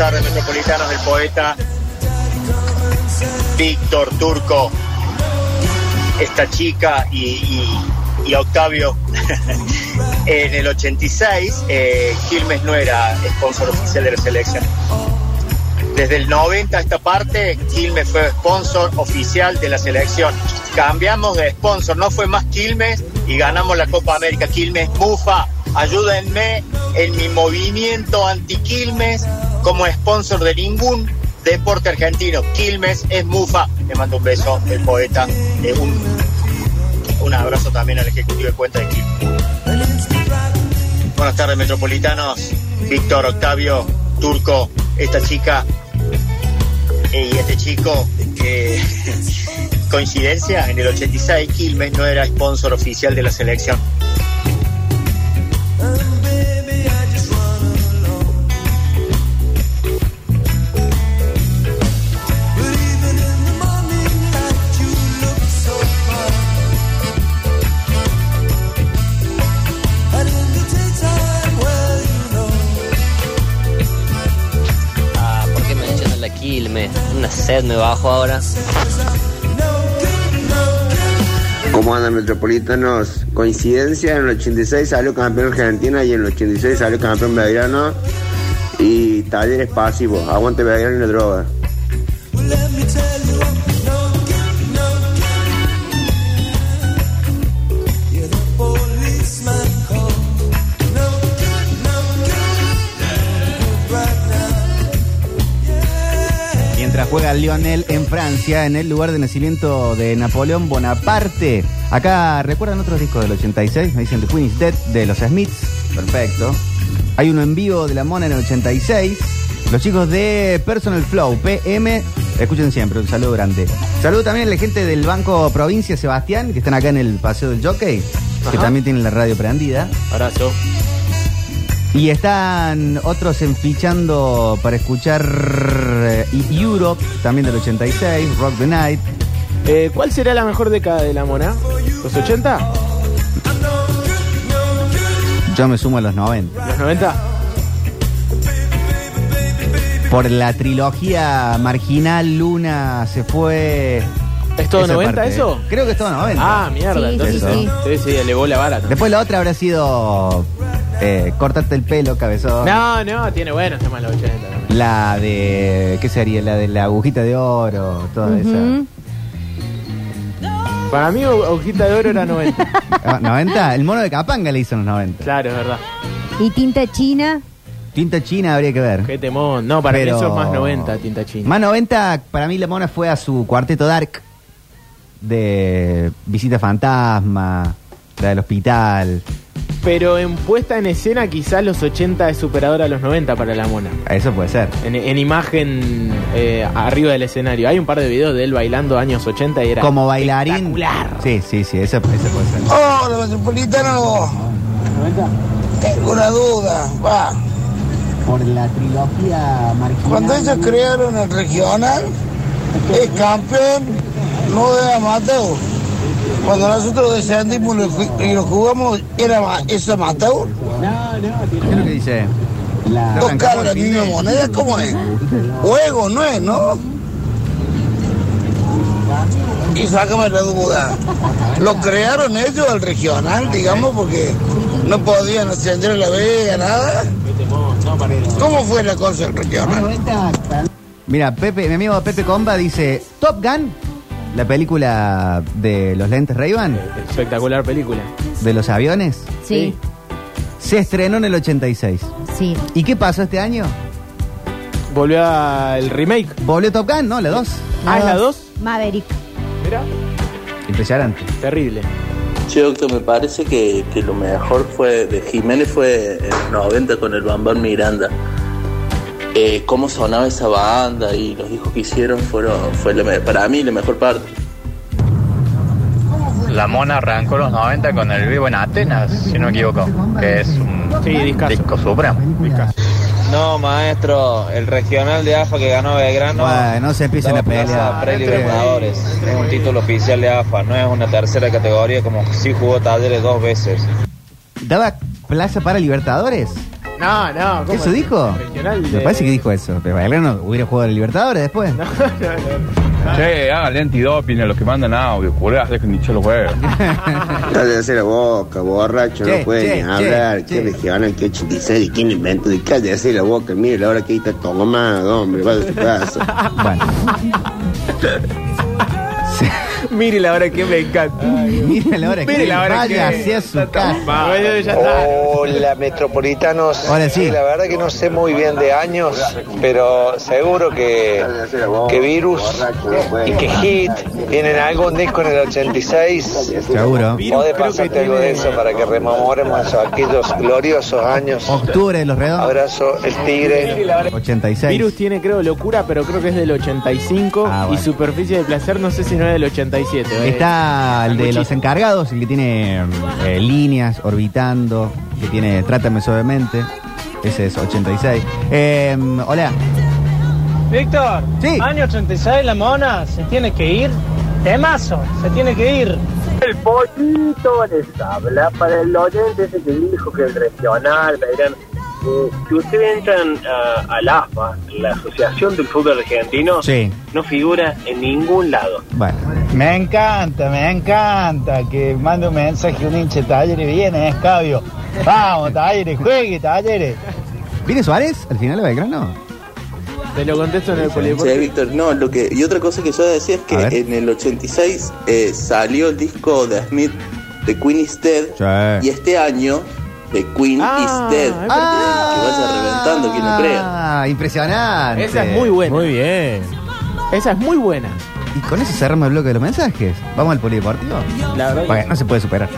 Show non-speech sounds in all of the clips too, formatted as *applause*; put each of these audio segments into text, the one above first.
tardes, metropolitanos, el poeta Víctor Turco, esta chica y, y- Octavio. *laughs* en el 86, eh, Quilmes no era sponsor oficial de la selección. Desde el 90 a esta parte, Quilmes fue sponsor oficial de la selección. Cambiamos de sponsor, no fue más Quilmes y ganamos la Copa América. Quilmes Mufa, ayúdenme en mi movimiento anti-Quilmes como sponsor de ningún deporte argentino. Quilmes es Mufa. Le mando un beso, el poeta. Eh, un, un abrazo también al ejecutivo de cuenta de Quilmes. Buenas tardes, metropolitanos. Víctor, Octavio, Turco, esta chica y este chico. eh, *laughs* coincidencia, en el 86 Quilmes no era sponsor oficial de la selección. Me bajo ahora. ¿Cómo andan metropolitanos? Coincidencia, en el 86 salió campeón Argentina y en el 86 salió campeón Belgrano y talleres pasivos. Aguante Belgrano y la droga. Juega Lionel en Francia, en el lugar de nacimiento de Napoleón Bonaparte. Acá, ¿recuerdan otros discos del 86? Me dicen The Queen is Dead de los Smiths. Perfecto. Hay uno en vivo de La Mona en el 86. Los chicos de Personal Flow, PM, escuchen siempre, un saludo grande. Saludo también a la gente del Banco Provincia Sebastián, que están acá en el Paseo del Jockey, que también tienen la radio prendida. Abrazo. Y están otros enfichando para escuchar eh, Europe, también del 86, Rock the Night. Eh, ¿Cuál será la mejor década de la mona? ¿Los 80? Yo me sumo a los 90. ¿Los 90? Por la trilogía marginal, Luna se fue. ¿Es todo Esa 90 parte. eso? Creo que es todo 90. Ah, mierda. Sí, entonces sí, sí, sí, elevó la vara. también. Después la otra habrá sido eh, Cortarte el pelo, cabezón. No, no, tiene buenos temas los 80 también. La de. ¿Qué sería? La de la agujita de oro, toda Ujú. Para mí, Hojita de Oro era 90. esa. *laughs* Ah, ¿90? El mono de Capanga le hizo en los 90. claro, es verdad. Y tinta china. Tinta china habría que ver. Qué temón. No, para Pero- mí eso es más 90, tinta china. Más 90, para mí la mona fue a su cuarteto dark de Visita Fantasma, la del hospital. Pero en puesta en escena, quizás los 80 es superador a los 90 para la mona. Eso puede ser. En, en imagen eh, arriba del escenario. Hay un par de videos de él bailando años 80 y era. Como bailarín. Sí, sí, sí, eso, eso puede ser. Hola, metropolitano. Tengo una duda. Va. Por la trilogía marginal. Cuando ellos crearon el regional, es campeón, no de amateur. Cuando nosotros descendimos y lo jugamos, ¿era eso amateur? ¿Qué es lo que dice? ¿Dos caras la misma moneda? ¿Cómo es? Juego, no es, ¿no? Y sácame la duda. ¿Lo crearon ellos el regional, digamos, porque no podían ascender a la Vega, nada? ¿Cómo fue la cosa del regional? Mira, Pepe, mi amigo Pepe Comba dice: Top Gun, la película de los lentes Ray-Ban, Espectacular película. de los aviones, Sí, se estrenó en el 86. sí. ¿Y qué pasó este año? Volvió al remake. Volvió Top Gun, ¿no? La 2. Ah, ¿es la 2? Maverick. Mira, Impresionante. terrible. Che, doctor, me parece que, que lo mejor fue de Jiménez fue en los 90 con el Bambán Miranda. Eh, cómo sonaba esa banda y los discos que hicieron fueron fue la para mí la mejor parte. La Mona arrancó los 90 con el vivo en Atenas, si no me equivoco, que es un Sí, discazo. disco supremo. No, maestro, el regional de AFA que ganó Belgrano. Bueno, no se empiecen a pelear. Prelibertadores. Es un título oficial de AFA, no es una tercera categoría como si jugó Talleres dos veces. ¿Daba plaza para Libertadores? No, no. ¿cómo ¿Eso es? dijo? Regional Me de- parece que dijo eso. Pero Belgrano hubiera jugado a Libertadores después. No, no, no. Che, háganle antidoping a los que mandan audio, curás, dejen dicho los juegos. Cállate *laughs* la boca, borracho, Che, no puede che, ni hablar. che, ¿Qué che. regional? ¿Qué 86? ¿Quién inventó? Y cállate la boca. Mire la hora que ahí está tomado, hombre. Va de su casa. Bueno. *laughs* *laughs* Mire la hora que me encanta. Mira la hora que Mire la hora que vaya hacia su casa. Bueno, ya está. Hola metropolitanos. Ahora sí. La verdad que no sé muy bien de años, pero seguro que, que Virus y que Hit tienen algún disco en el 86. Seguro. Podés pasarte algo de eso para que rememoremos esos- aquellos gloriosos años. Octubre de los redondos. Abrazo, el tigre. 86. Virus tiene, creo, locura, pero creo que es del 85. Ah, bueno. Y superficie de placer, no sé si no es del 87. eh. Está el de los encargados, el que tiene eh, líneas orbitando, que tiene Trátame suavemente. Ese es 86. Eh, hola. Víctor, Sí. año 86, la mona se tiene que ir. Temazo, se tiene que ir. El pollito les habla para el oyente ese que dijo que el regional, eh, si ustedes entran a, al AFA, la Asociación del Fútbol Argentino, Sí. no figura en ningún lado. Bueno. Me encanta, me encanta que mande un mensaje un hinche talleres viene, escabio. Vamos, talleres, juegue, talleres. ¿Viene Suárez al final de Belgrano? Te lo contesto en el Sí, polideportivo. Víctor, no, lo que, y otra cosa que yo decía es A que en el 86 eh, salió el disco de Smith de Queen is Dead Sí. y este año de Queen Ah, is Dead. verdad. Que vaya reventando, quien no crea. Ah, impresionante. Esa es muy buena. Muy bien. Esa es muy buena. Y con eso cerramos el bloque de los mensajes. ¿Vamos al polideportivo? La verdad. que- Bueno, no se puede superar.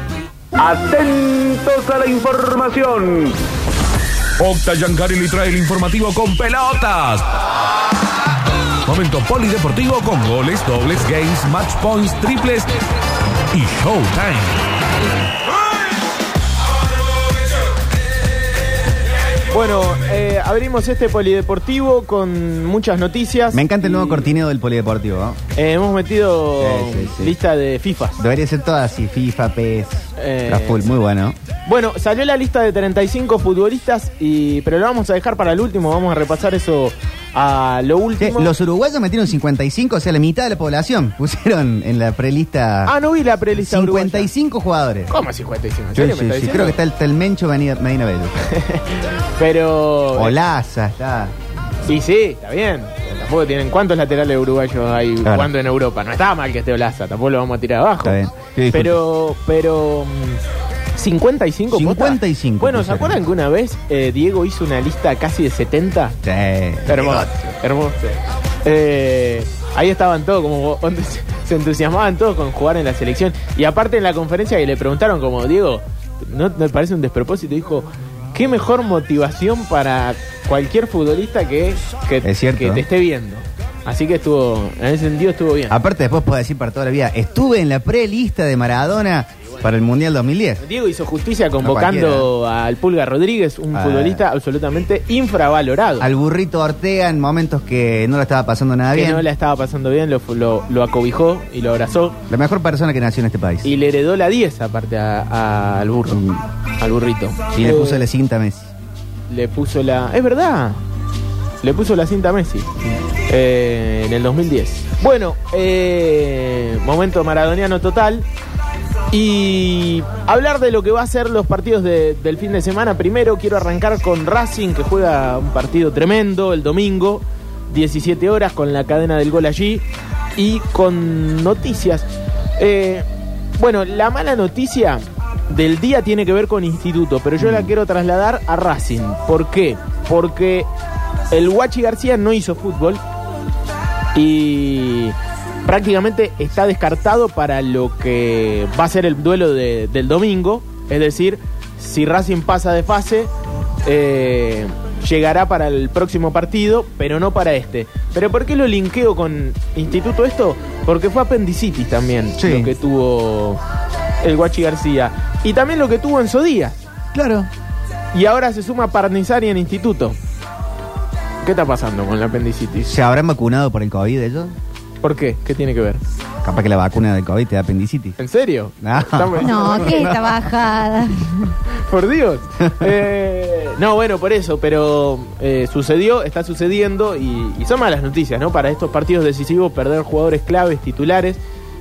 Atentos a la información. Octa Yancari le trae el informativo con pelotas. Momento polideportivo con goles, dobles, games, match points, triples y showtime. Bueno, eh, abrimos este polideportivo con muchas noticias. Me encanta el nuevo cortineo del polideportivo. ¿no? eh, hemos metido Sí, sí, sí. lista de FIFA. Debería ser todo así, FIFA, PES, Eh, muy bueno. Bueno, salió la lista de 35 futbolistas, y pero lo vamos a dejar para el último. Vamos a repasar eso a lo Sí, último. los uruguayos metieron 55, o sea, la mitad de la población *laughs* pusieron en la prelista Ah, no vi la prelista uruguaya. 55 jugadores. ¿Cómo 55? ¿En Sí, sí, me sí, creo que está el, está el Mencho Medina, Medina Bello. *laughs* Pero... Olaza, está. Y sí, está bien. Tampoco tienen cuántos laterales uruguayos hay Claro. jugando en Europa. No está mal que esté Olaza, tampoco lo vamos a tirar abajo. Está bien. Sí, pero, pero. mm, 55 posta. 55 Bueno, ¿se pusieron. acuerdan que una vez eh, Diego hizo una lista casi de 70? Sí. Hermoso, hermoso. Eh, ahí estaban todos, como *laughs* se, entusiasmaban todos con jugar en la selección. Y aparte en la conferencia que le preguntaron, como Diego, ¿no te parece un despropósito? Dijo, ¿qué mejor motivación para cualquier futbolista que, que, Es cierto. que te esté viendo? Así que estuvo, en ese sentido estuvo bien. Aparte, después puedo decir para toda la vida, estuve en la prelista de Maradona para el Mundial 2010. Diego hizo justicia convocando al Pulga Rodríguez, un Ah. futbolista absolutamente infravalorado. Al burrito Ortega en momentos que no lo estaba pasando nada que bien. no la estaba pasando bien, lo, lo, lo acobijó y lo abrazó. La mejor persona que nació en este país. Y le heredó la 10 aparte a- a- al burro, al burrito. Y le Eh, puso la cinta a Messi. Le puso la... Es verdad. Le puso la cinta a Messi. eh, en el 2010. Bueno, eh, momento maradoniano total. Y hablar de lo que va a ser los partidos de- del fin de semana. Primero quiero arrancar con Racing, que juega un partido tremendo el domingo, 17 horas, con la cadena del gol allí. Y con noticias. Eh, bueno, la mala noticia del día tiene que ver con Instituto, pero yo la quiero trasladar a Racing. ¿Por qué? Porque el Guachi García no hizo fútbol y prácticamente está descartado para lo que va a ser el duelo de- del domingo. Es decir, si Racing pasa de fase, eh, llegará para el próximo partido, pero no para este. ¿Pero por qué lo linkeo con Instituto esto? Porque fue apendicitis también Sí. lo que tuvo el Guachi García. Y también lo que tuvo en Díaz. Claro. Y ahora se suma Parnizari en Instituto. ¿Qué está pasando con la apendicitis? ¿Se habrán vacunado por el COVID ellos? ¿Por qué? ¿Qué tiene que ver? Capaz que la vacuna del COVID te da apendicitis. ¿En serio? *laughs* No. Estamos- No, *laughs* que esta bajada. *laughs* Por Dios. Eh, no, bueno, por eso, pero eh, sucedió, está sucediendo y, y son malas noticias, ¿no? Para estos partidos decisivos, perder jugadores claves, titulares,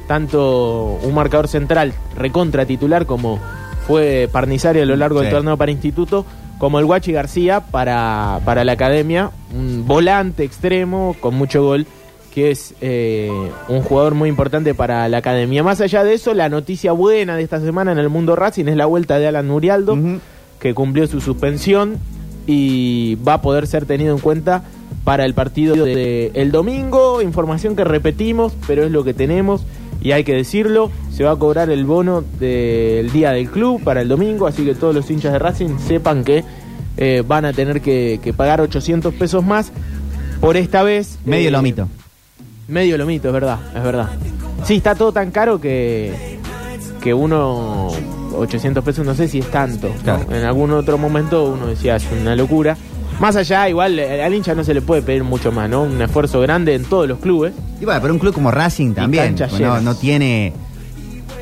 tanto un marcador central recontra titular como fue Parnizari a lo largo del Sí. torneo para Instituto, como el Guachi García para, para la academia, un volante extremo con mucho gol que es eh, un jugador muy importante para la academia. Más allá de eso, la noticia buena de esta semana en el mundo Racing es la vuelta de Alan Murialdo, que cumplió su suspensión y va a poder ser tenido en cuenta para el partido de el domingo. Información que repetimos, pero es lo que tenemos y hay que decirlo. Se va a cobrar el bono del día del club para el domingo, así que todos los hinchas de Racing sepan que eh, van a tener que, que pagar 800 pesos más por esta vez. Medio eh, lomito. Medio lomito, es verdad, es verdad. Sí, está todo tan caro que, que uno, 800 pesos, no sé si es tanto. ¿no? Claro. En algún otro momento uno decía, es una locura. Más allá, igual, eh, al hincha no se le puede pedir mucho más, ¿no? Un esfuerzo grande en todos los clubes. Y bueno, pero un club como Racing también. no, no tiene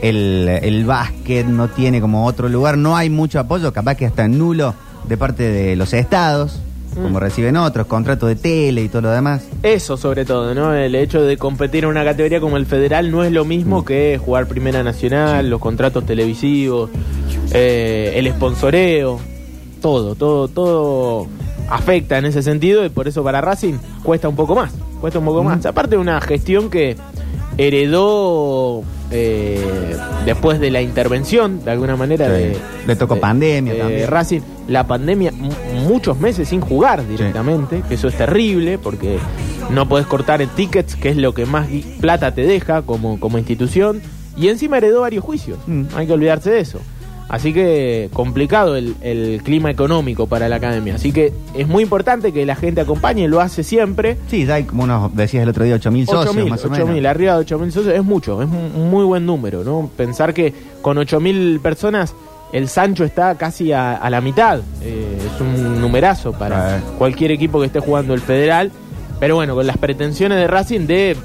el, el básquet, no tiene como otro lugar, no hay mucho apoyo, capaz que hasta nulo de parte de los estados. Como reciben otros, contratos de tele y todo lo demás. Eso sobre todo, ¿no? El hecho de competir en una categoría como el federal no es lo Mm. mismo que jugar Primera Nacional, los contratos televisivos, eh, el sponsoreo, todo, todo, todo afecta en ese sentido y por eso para Racing cuesta un poco más, cuesta un poco más. Aparte de una gestión que heredó eh, después de la intervención, de alguna manera, Sí. de, Le tocó de- pandemia de también. Racing, la pandemia, muchos meses sin jugar directamente, que eso es terrible porque no podés cortar en tickets, que es lo que más plata te deja como, como institución, y encima heredó varios juicios, Mm. hay que olvidarse de eso. Así que complicado el, el clima económico para la academia. Así que es muy importante que la gente acompañe, lo hace siempre. Sí, hay como unos, decías el otro día, 8.000 socios 8.000, más o 8.000, menos. arriba de 8.000 socios es mucho, es un muy buen número, ¿no? Pensar que con 8.000 personas el Sancho está casi a, a la mitad, eh, es un numerazo para cualquier equipo que esté jugando el federal, pero bueno, con las pretensiones de Racing de,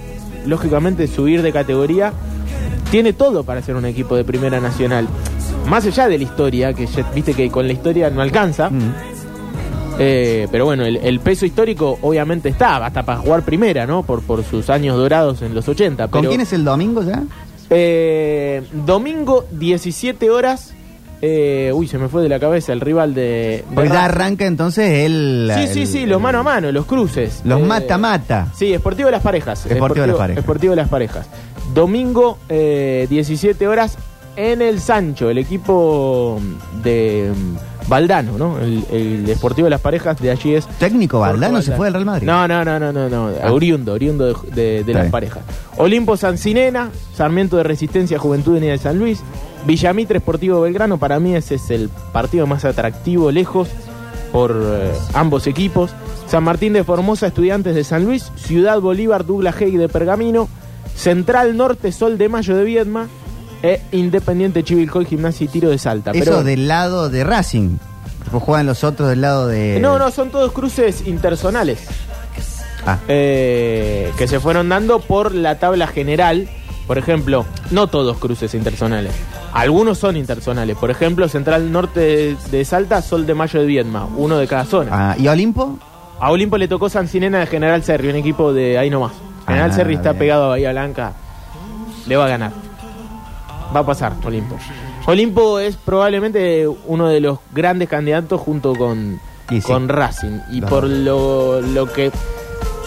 lógicamente, subir de categoría, tiene todo para ser un equipo de primera nacional. Más allá de la historia, que ya- viste que con la historia no alcanza, Mm. eh, pero bueno, el, el peso histórico obviamente está, hasta para jugar primera, ¿no? Por, por sus años dorados en los 80. ¿Con quién es el domingo ya? eh, domingo, 17 horas. eh, uy, se me fue de la cabeza el rival de. de Porque ya arranca entonces el... Sí, sí, el- sí, los mano a mano, los cruces. Los Eh, mata-mata. Sí, Esportivo de las Parejas. Esportivo de las Parejas. Esportivo de las Parejas. Domingo, eh, 17 horas en el Sancho, el equipo de mm, Valdano, ¿no? El, el Esportivo de las Parejas de allí es. Técnico Valdano se fue del Real Madrid. No, no, no, no, no, no. Ah. Oriundo, oriundo de, de- de Está las parejas. Olimpo Sancinena, Sarmiento de Resistencia Juventud Unida de San Luis, Villamitre Esportivo Belgrano, para mí ese es el partido más atractivo lejos por eh, ambos equipos. San Martín de Formosa, Estudiantes de San Luis, Ciudad Bolívar, Douglas Haig de Pergamino, Central Norte, Sol de Mayo de Viedma, e Independiente Chivilcoy, Gimnasia y Tiro de Salta. Eso Pero- del lado de Racing. Pues juegan los otros del lado de... No, no, son todos cruces intersonales. Ah. Eh, que se fueron dando por la tabla general. Por ejemplo, no todos cruces intersonales. Algunos son intersonales. Por ejemplo, Central Norte de, de Salta, Sol de Mayo de Viedma. Uno de cada zona. Ah, ¿Y Olimpo? A Olimpo le tocó Sancinena de General Serri, un equipo de ahí nomás. General Ah, Serri está pegado a Bahía Blanca. Le va a ganar. Va a pasar Olimpo. Olimpo es probablemente uno de los grandes candidatos junto con, sí. con Racing. Y por lo, lo que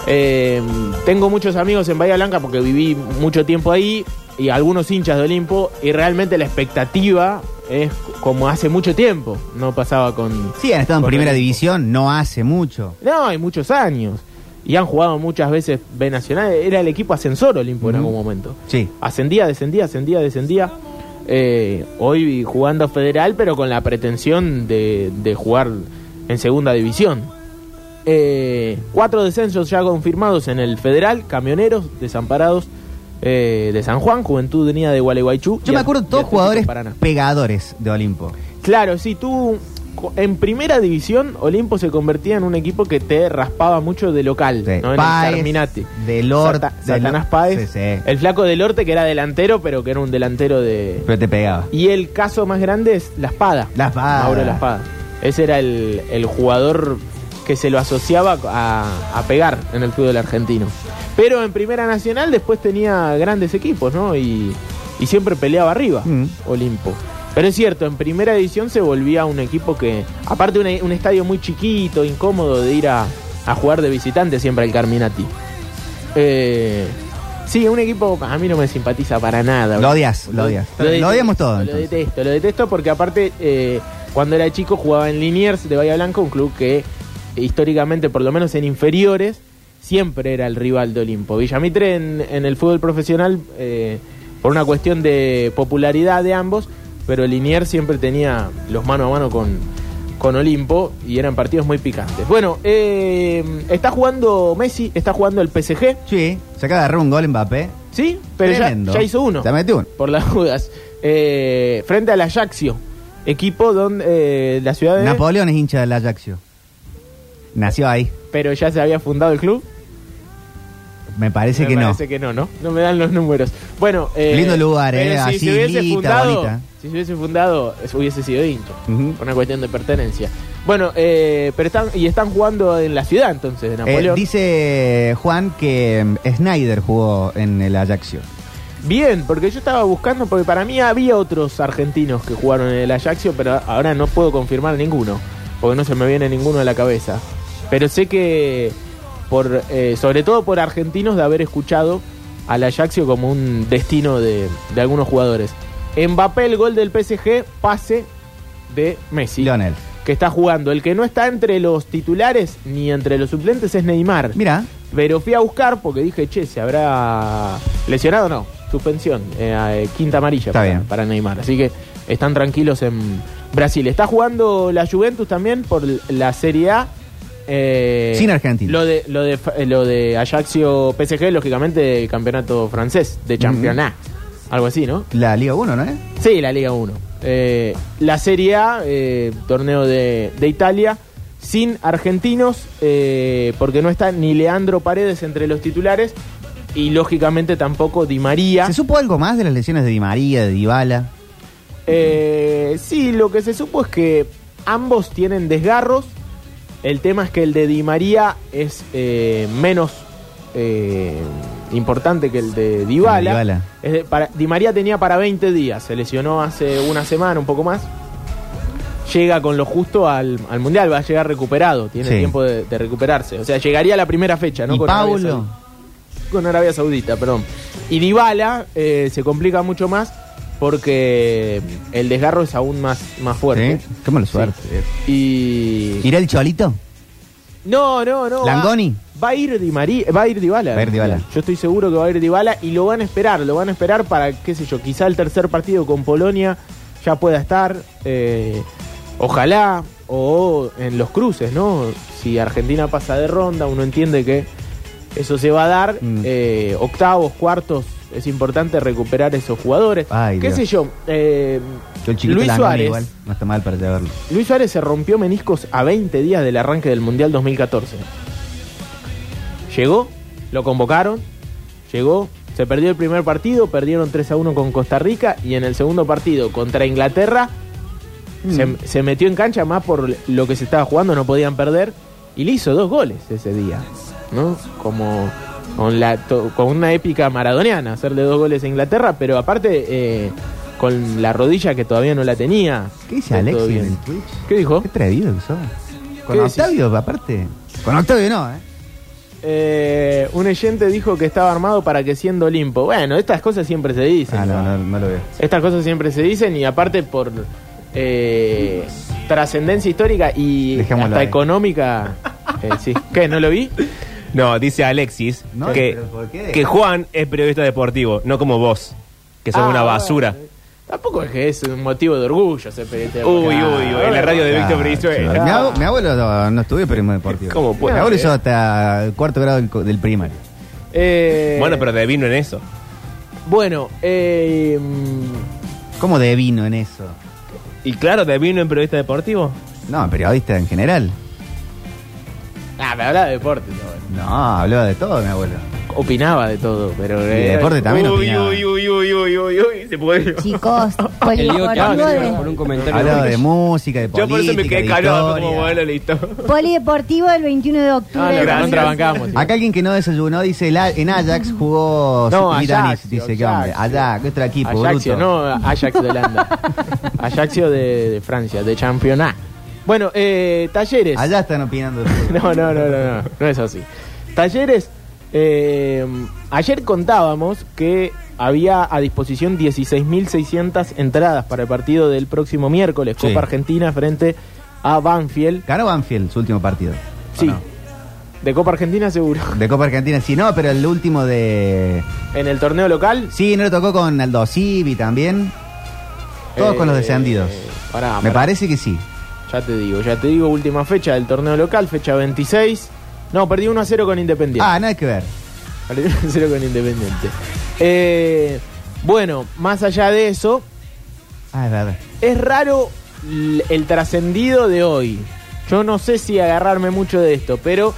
eh, tengo muchos amigos en Bahía Blanca porque viví mucho tiempo ahí y algunos hinchas de Olimpo y realmente la expectativa es como hace mucho tiempo. No pasaba con... Sí, han estado en primera Olimpo. división, no hace mucho. No, hay muchos años. Y han jugado muchas veces B Nacional. Era el equipo ascensor Olimpo en algún momento. Sí. Ascendía, descendía, ascendía, descendía. Eh, hoy jugando federal, pero con la pretensión de, de jugar en segunda división. Eh, cuatro descensos ya confirmados en el federal: Camioneros, Desamparados eh, de San Juan, Juventud Unida de Gualeguaychú. Yo me acuerdo todos jugadores Paraná. pegadores de Olimpo. Claro, sí, tú en primera división, Olimpo se convertía en un equipo que te raspaba mucho de local, Sí. ¿no? Páez. Del Orte. Sata- Satanás Páez. Sí, sí. El flaco del Orte, que era delantero, pero que era un delantero de. Pero te pegaba. Y el caso más grande es La Espada. La Espada. Mauro La Espada. Ese era el, el jugador que se lo asociaba a, a pegar en el fútbol argentino. Pero en Primera Nacional después tenía grandes equipos, ¿no? Y, y siempre peleaba arriba, Mm. Olimpo. Pero es cierto, en Primera División se volvía un equipo que, aparte un, un estadio muy chiquito, incómodo de ir a, a jugar de visitante siempre al Carminati. Eh, sí, un equipo a mí no me simpatiza para nada. Lo odias, lo odias. Lo odiamos todos, Lo entonces. detesto, lo detesto porque aparte eh, cuando era chico jugaba en Liniers de Bahía Blanca, un club que históricamente, por lo menos en inferiores, siempre era el rival de Olimpo. Villamitre en, en el fútbol profesional, eh, por una cuestión de popularidad de ambos, pero Liniers siempre tenía los mano a mano con, con Olimpo y eran partidos muy picantes. Bueno, eh, está jugando Messi, está jugando el PSG. Sí, se acaba de agarrar un gol Mbappé. Sí, pero ya, ya hizo uno. Se metió uno. Por las dudas. Eh, frente al Ajaxio, equipo donde eh, la ciudad de... Napoleón es hincha del Ajaxio. Nació ahí. Pero ya se había fundado el club. Me parece Me que no. parece que no, ¿no? No me dan los números. Bueno, eh, Lindo lugar, eh, Si así, se hubiese fundado, bonita. si se hubiese fundado, eso hubiese sido hincha. Por una cuestión de pertenencia. Bueno, eh, pero están y están jugando en la ciudad entonces de Eh, Napoleón. dice Juan que mm, Snyder jugó en el Ajaxio. Bien, porque yo estaba buscando, porque para mí había otros argentinos que jugaron en el Ajaxio, pero ahora no puedo confirmar ninguno, porque no se me viene ninguno a la cabeza. Pero sé que, por, eh, sobre todo por argentinos, de haber escuchado al Ajaxio como un destino de, de algunos jugadores. Mbappé, el gol del PSG, pase de Messi. Lionel. Que está jugando. El que no está entre los titulares ni entre los suplentes es Neymar. Mira, Pero fui a buscar porque dije, che, ¿se habrá lesionado o no? Suspensión, eh, eh, quinta amarilla Está para, bien. para Neymar. Así que están tranquilos en Brasil. Está jugando la Juventus también por la Serie A. eh, Sin argentinos. Lo de, lo, de, lo de Ajaxio PSG, lógicamente, el campeonato francés de Championnat. Algo así, ¿no? la Liga 1, ¿no es? Sí, la Liga 1. Eh, la Serie A, eh, torneo de, de Italia, sin argentinos, eh, porque no está ni Leandro Paredes entre los titulares y lógicamente tampoco Di María. ¿Se supo algo más de las lesiones de Di María, de Dybala? Sí, lo que se supo es que ambos tienen desgarros. El tema es que el de Di María es eh, menos eh, importante que el de Dybala. Dybala. Es de- para, Di María tenía para 20 días, se lesionó hace una semana, un poco más. Llega con lo justo al, al Mundial, va a llegar recuperado, tiene Sí. tiempo de, de recuperarse. O sea, llegaría a la primera fecha, ¿no? ¿Y Con Arabia? Saudita. Con Arabia Saudita, perdón. Y Dybala eh, se complica mucho más porque el desgarro es aún más, más fuerte. ¿Sí? Qué mala suerte. Y... ¿Irá el Cholito? No, no, no. ¿Langoni? Va, a ir Di María, va a ir Dybala. Va a ir Dybala. Yo estoy seguro que va a ir Dybala y lo van a esperar, lo van a esperar para, qué sé yo, quizá el tercer partido con Polonia ya pueda estar, eh, ojalá, o en los cruces, ¿no? Si Argentina pasa de ronda, uno entiende que eso se va a dar, Mm. eh, octavos, cuartos, es importante recuperar esos jugadores. Ay, qué Dios. sé yo, eh, Yo el chiquito Luis Suárez. igual. No está mal para llevarlo. Luis Suárez se rompió meniscos a 20 días del arranque del Mundial 2014. Llegó, lo convocaron, llegó, se perdió el primer partido, perdieron 3 a 1 con Costa Rica y en el segundo partido contra Inglaterra se, se metió en cancha más por lo que se estaba jugando, no podían perder y le hizo dos goles ese día, ¿no? Como con, la, to- con una épica maradoniana, hacerle dos goles a Inglaterra, pero aparte eh, con la rodilla que todavía no la tenía. ¿Qué dice Alexis en el Twitch? ¿Qué dijo? Qué atrevido que sos. Con. Octavio, aparte. Con Octavio no, ¿eh? Eh, un oyente dijo que estaba armado para que siendo Olimpo. Bueno, estas cosas siempre se dicen. Ah, no, no, no lo veo. Estas cosas siempre se dicen y aparte por eh, trascendencia histórica y Dejémoslo hasta ahí. económica. eh, sí. ¿Qué? ¿No lo vi? No, dice Alexis No, que, pero ¿por qué? que Juan es periodista deportivo, no como vos, que sos Ah, una basura. Tampoco es que es un motivo de orgullo ser periodista. Uy, uy, uy, en la radio de Víctor Brizuela. Mi, abu- mi abuelo no, no estudió periodismo deportivo. ¿Cómo puede Mi abuelo ser? hizo hasta el cuarto grado del, co- del primario. Eh, Bueno, pero devino en eso. Bueno, eh, ¿Cómo de vino en eso? Y claro, devino en periodista deportivo. No, periodista en general. *laughs* Ah, me hablaba de deporte. no, No, hablaba de todo, mi abuelo. Opinaba de todo, pero... de deporte también uy, opinaba. uy, uy, uy, uy, uy, uy, se puede... Chicos, *laughs* El que polideportivo, por un comentario. Hablaba de música, de Yo política, por eso me quedé de historia. como bueno, listo. polideportivo del 21 de octubre. Ah, del lo mil contrabancamos. Acá alguien que no desayunó dice en Ajax jugó No, Mitanis, Ajaxio, dice qué hombre. Ajaxio. Ajax, nuestro equipo, Ajaxio, bruto. no Ajax de Holanda. *laughs* Ajaxio de, de Francia, de Championnat. Bueno, eh, talleres. Allá están opinando. *laughs* No, no, no, no, no, no es así. Talleres, eh, ayer contábamos que había a disposición 16.600 entradas para el partido del próximo miércoles, Sí. Copa Argentina frente a Banfield. Ganó Banfield su último partido. ¿o Sí, no? de Copa Argentina seguro. De Copa Argentina, sí, no, pero el último de. En el torneo local. Sí, no le tocó con Aldo Civi también. Todos con los eh, descendidos. pará, Me pará. parece que sí. Ya te digo, ya te digo, última fecha del torneo local, fecha 26. No, perdí 1 a 0 con Independiente. Ah, nada que ver. Perdí 1 a 0 con Independiente. Eh, bueno, más allá de eso, Ah, es verdad. es raro l- el trascendido de hoy. Yo no sé si agarrarme mucho de esto, pero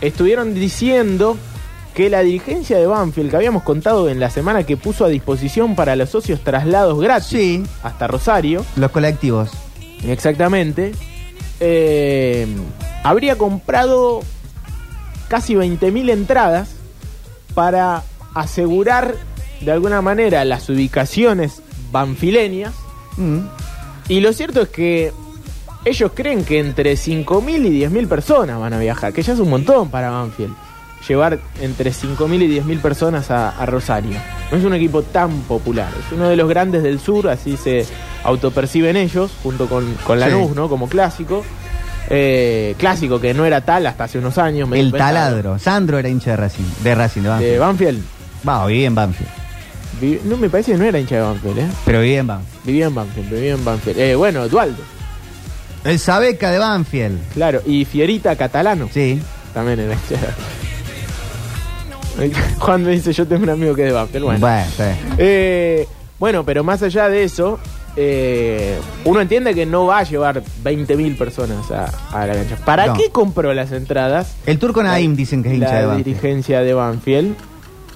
estuvieron diciendo que la dirigencia de Banfield, que habíamos contado en la semana que puso a disposición para los socios traslados gratis Sí. hasta Rosario, Los colectivos. Exactamente. Eh, habría comprado casi 20.000 entradas para asegurar de alguna manera las ubicaciones banfileñas. Mm. Y lo cierto es que ellos creen que entre 5.000 y 10.000 personas van a viajar, que ya es un montón para Banfield. Llevar entre 5.000 y 10.000 personas a, a Rosario. No es un equipo tan popular. Es uno de los grandes del sur, así se autoperciben ellos, junto con, con Sí. Lanús, ¿no? Como clásico. Eh, clásico que no era tal hasta hace unos años. El taladro. Sandro era hincha de Racing. De Racing, de Banfield. De Banfield. Va, vivía en Banfield. No, me parece que no era hincha de Banfield, ¿eh? Pero vivía en Banfield. Vivía en Banfield, vivía en Banfield. Eh, bueno, Eduardo. El Sabeca de Banfield. Claro, y Fierita Catalano. Sí. También era hincha de Banfield. *laughs* Juan me dice, yo tengo un amigo que es de Banfield. Bueno, Bueno, está bien. Eh, bueno pero más allá de eso, eh, uno entiende que no va a llevar 20.000 personas a, a la cancha. ¿Para No. qué compró las entradas? El turco Naim dicen que es hincha la de Banfield. dirigencia de Banfield.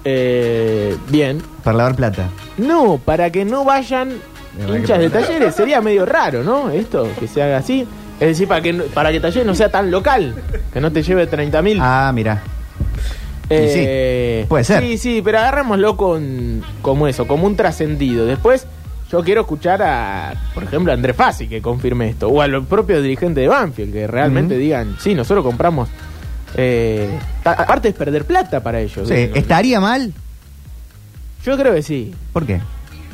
Eh, bien. Para lavar plata. No, para que no vayan verdad que hinchas de para- talleres. Sería medio raro, ¿no? Esto, que se haga así. Es decir, para que, no- para que talleres no sea tan local. Que no te lleve 30.000. Ah, mira. Eh, sí, puede ser. Sí, sí, pero agarrémoslo con como eso, como un trascendido. Después, yo quiero escuchar a, por ejemplo, a Andrés Fassi que confirme esto, o a los propios dirigentes de Banfield que realmente digan, sí, nosotros compramos. eh, aparte es perder plata para ellos. Sí, ¿eh? ¿Estaría mal? Yo creo que sí, ¿Por qué?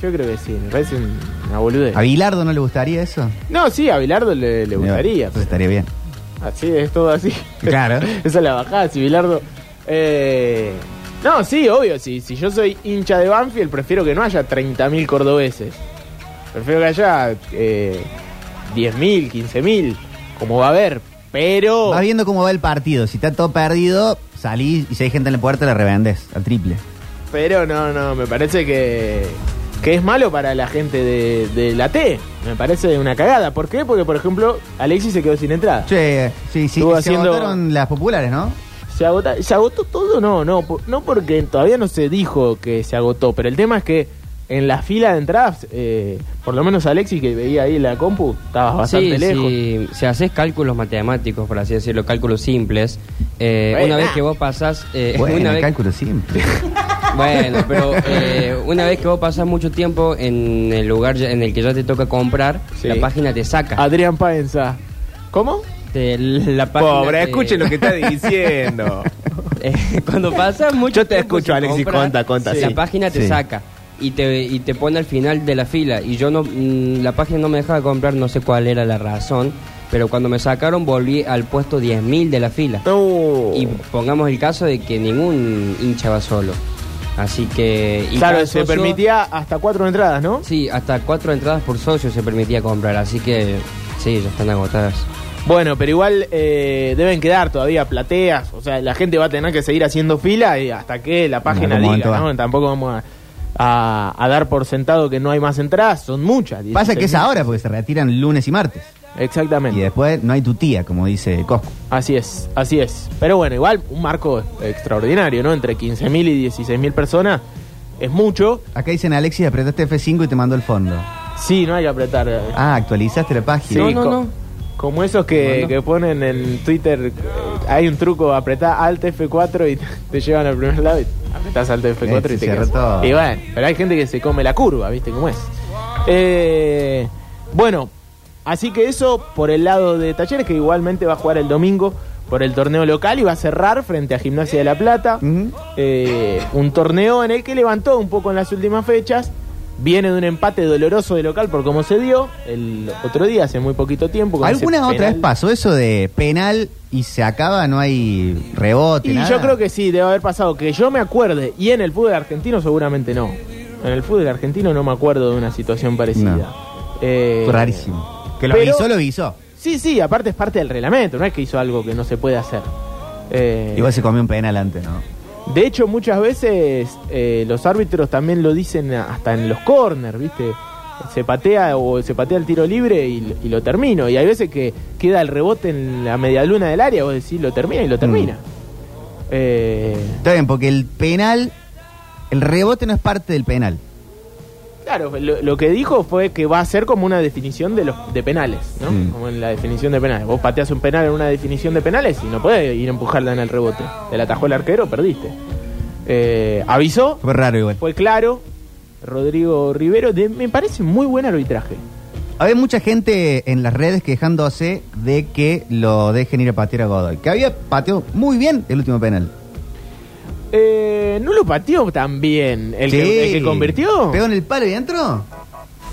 yo creo que sí, me parece un- una boludez. ¿A Bilardo no le gustaría eso? No, sí, a Bilardo le, le gustaría. Pues estaría bien. Así es todo así. Claro. *laughs* Esa es la bajada, si Bilardo. Eh, no, sí, obvio. Si, si yo soy hincha de Banfield, prefiero que no haya 30.000 cordobeses. Prefiero que haya eh, 10.000, 15.000, como va a haber. Pero. Vas viendo cómo va el partido. Si está todo perdido, salís y si hay gente en la puerta, le revendes al triple. Pero no, no, me parece que. Que es malo para la gente de, de la T. Me parece una cagada. ¿Por qué? Porque, por ejemplo, Alexis se quedó sin entrada. Che, sí, sí. Estuvo Se haciendo- las populares, ¿no? Se, agota- ¿Se agotó todo? No, no, no porque todavía no se dijo que se agotó, pero el tema es que en la fila de entradas, eh, por lo menos Alexis que veía ahí la compu, estaba bastante Sí, lejos. sí, si haces cálculos matemáticos, por así decirlo, cálculos simples, eh, Bueno. una vez que vos pasás... eh, Bueno, una vez, cálculo simple. *laughs* Bueno, pero eh, una vez que vos pasás mucho tiempo en el lugar en el que ya te toca comprar, Sí. la página te saca. Adrián Paenza. ¿Cómo? Te- la página Pobre, te- escuchen lo que está diciendo. *laughs* Eh, cuando pasas mucho Yo te tiempo escucho, sin Alexis, comprar, conta, conta, La sí. página te Sí. saca y te, y te pone al final de la fila. Y yo no, mm, la página no me dejaba comprar, no sé cuál era la razón. Pero cuando me sacaron volví al puesto 10.000 de la fila. No. Y pongamos el caso de que ningún hincha va solo. Así que... y claro, cada se socio- permitía hasta cuatro entradas, ¿no? Sí, hasta cuatro entradas por socio se permitía comprar. Así que sí, ya están agotadas. Bueno, pero igual eh, deben quedar todavía plateas. O sea, la gente va a tener que seguir haciendo fila y hasta que la página diga, ¿no? Tampoco vamos a, a- a dar por sentado que no hay más entradas. Son muchas. Pasa que es 16.000. ahora porque se retiran lunes y martes. Exactamente. Y después no hay tu tía, como dice Cosco. Así es, así es. Pero bueno, igual un marco extraordinario, ¿no? Entre 15.000 y 16.000 personas es mucho. Acá dicen Alexis, apretaste F5 y te mando el fondo. Sí, no hay que apretar. Ah, actualizaste la página. Sí, co- Como esos que, que ponen en Twitter, eh, hay un truco, apretá Alt F4 y *laughs* te, llevan al primer lado y apretás Alt F4 Eh, y se te quedas. cierra todo. Y bueno, pero hay gente que se come la curva, ¿viste cómo es? Eh, bueno, así que eso por el lado de Talleres, que igualmente va a jugar el domingo por el torneo local y va a cerrar frente a Gimnasia de la Plata. Eh, un torneo en el que levantó un poco en las últimas fechas. Viene de un empate doloroso de local por cómo se dio el otro día, hace muy poquito tiempo. con ese ¿Alguna otra penal. vez pasó eso de penal y se acaba, no hay rebote, Y nada? yo creo que sí, debe haber pasado. Que yo me acuerde, y en el fútbol argentino seguramente no. En el fútbol argentino no me acuerdo de una situación parecida. Eh, Fue rarísimo. Que lo pero- avisó, lo avisó. Sí, sí, aparte es parte del reglamento, no es que hizo algo que no se puede hacer. Eh, Igual se comió un penal antes, ¿no? De hecho, muchas veces eh, los árbitros también lo dicen hasta en los corners, ¿viste? Se patea o se patea el tiro libre y, lo termino. Y hay veces que queda el rebote en la media luna del área, vos decís lo termina y lo termina. Eh, Está bien, porque el penal, el rebote no es parte del penal. Claro, lo, lo que dijo fue que va a ser como una definición de los de penales, ¿no? Mm. Como en la definición de penales. Vos pateas un penal en una definición de penales y no podés ir a empujarla en el rebote. Te la atajó el arquero, perdiste. Eh, avisó, Fue raro igual. fue claro. Rodrigo Rivero, de- me parece muy buen arbitraje. Había mucha gente en las redes quejándose de que lo dejen ir a patear a Godoy. Que había pateado muy bien el último penal. Eh, no lo pateó tan bien. El, que, el que convirtió. ¿Pegó en el palo y entró?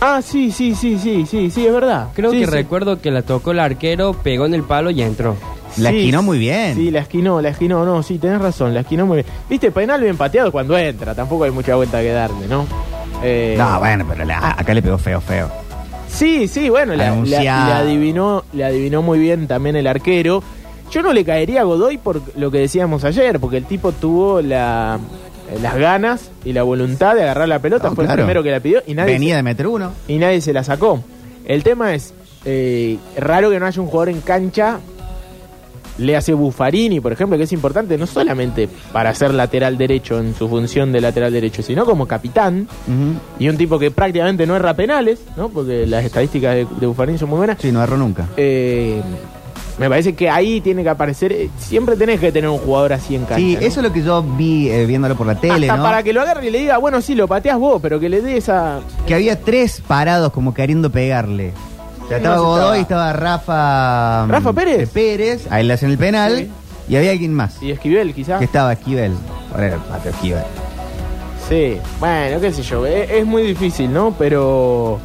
Ah, sí, sí, sí, sí, sí, sí, es verdad. Creo Sí, que sí. recuerdo que la tocó el arquero, pegó en el palo y entró. La Sí, esquinó muy bien. Sí, la esquinó, la esquinó, no, sí, tenés razón, la esquinó muy bien. Viste, penal bien pateado cuando entra, tampoco hay mucha vuelta que darle, ¿no? Eh, No, bueno, pero la- acá le pegó feo, feo. Sí, sí, bueno, la- la- Anunciado. le, adivinó, le adivinó muy bien también el arquero. Yo no le caería a Godoy por lo que decíamos ayer, porque el tipo tuvo la, las ganas y la voluntad de agarrar la pelota, No, fue claro. el primero que la pidió y nadie, Venía se, de meter uno. y nadie se la sacó. El tema es, eh, raro que no haya un jugador en cancha, le hace Buffarini, por ejemplo, que es importante no solamente para ser lateral derecho en su función de lateral derecho, sino como capitán y un tipo que prácticamente no erra penales, ¿no? Porque las estadísticas de, de Buffarini son muy buenas. Sí, no erró nunca. Eh, me parece que ahí tiene que aparecer. eh, Siempre tenés que tener un jugador así en cancha. Sí, ¿no? eso es lo que yo vi eh, viéndolo por la tele, Hasta ¿no? para que lo agarre y le diga, bueno, sí, lo pateas vos, pero que le dé esa. Que había tres parados como queriendo pegarle. O sea, Sí, estaba no se Godoy, estaba. estaba Rafa... mm, Rafa Pérez. Pérez, a él le hacen el penal. Sí. Y había alguien más. Y Esquivel, quizás. Que estaba Esquivel. Ahora era el pateo Esquivel. Sí, bueno, qué sé yo. Es, es muy difícil, ¿no? Pero.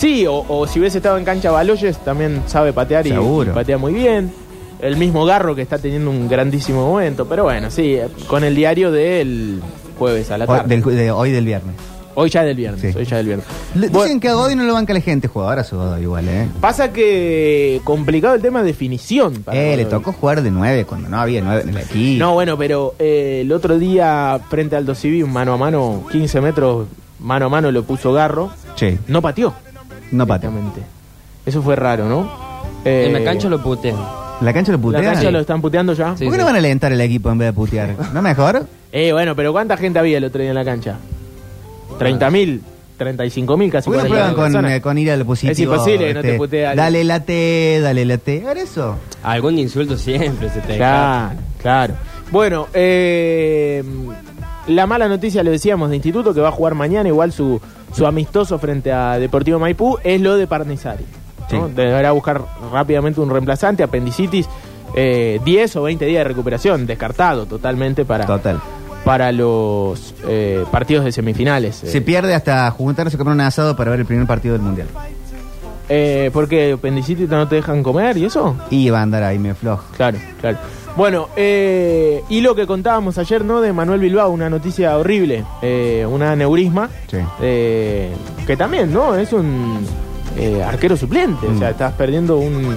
Sí, o, o si hubiese estado en cancha Baloyes, también sabe patear y, Seguro. patea muy bien. El mismo Garro que está teniendo un grandísimo momento. Pero bueno, sí, eh, con el diario del jueves a la Hoy tarde. del, de- hoy del viernes. Hoy ya del viernes, Sí. hoy ya del viernes. Le- Bueno, Dicen que a Godoy no lo banca la gente, jugadorazo Godoy igual, ¿eh? Pasa que complicado el tema de definición. para Eh, le Godoy. tocó jugar de nueve cuando no había nueve en el equipo. No, bueno, pero eh, el otro día frente al Dosivi, un mano a mano, 15 metros mano a mano lo puso Garro. Sí, No pateó. No pateó. directamente. Eso fue raro, ¿no? Eh, En la cancha lo putean. ¿La cancha lo la putea? cancha lo están puteando ya. Sí. ¿Por qué no van a alentar el equipo en vez de putear? *laughs* ¿No mejor? Eh, bueno, pero ¿cuánta gente había el otro día en la cancha? 30.000, 35.000, casi ¿Por qué no 40.000 prueban con, eh, con ir al positivo? Es imposible que no te este, putee alguien. Dale la T, dale la T. Eso. Algún insulto siempre se te Claro, claro. Bueno, eh, la mala noticia, lo decíamos, de Instituto, que va a jugar mañana, igual su, su amistoso frente a Deportivo Maipú, es lo de Parnizari. ¿no? Sí. Deberá buscar rápidamente un reemplazante, apendicitis, eh, 10 o 20 días de recuperación, descartado totalmente para, Total. para los eh, partidos de semifinales. Se Eh, pierde hasta juntarse a comer un asado para ver el primer partido del mundial. eh, porque apendicitis no te dejan comer y eso. Y va a andar ahí me flojo. Claro, claro. Bueno, eh, y lo que contábamos ayer, ¿no? De Manuel Bilbao, una noticia horrible, eh, una aneurisma, Sí. eh, que también, ¿no? Es un eh, arquero suplente, o Mm. sea, estás perdiendo un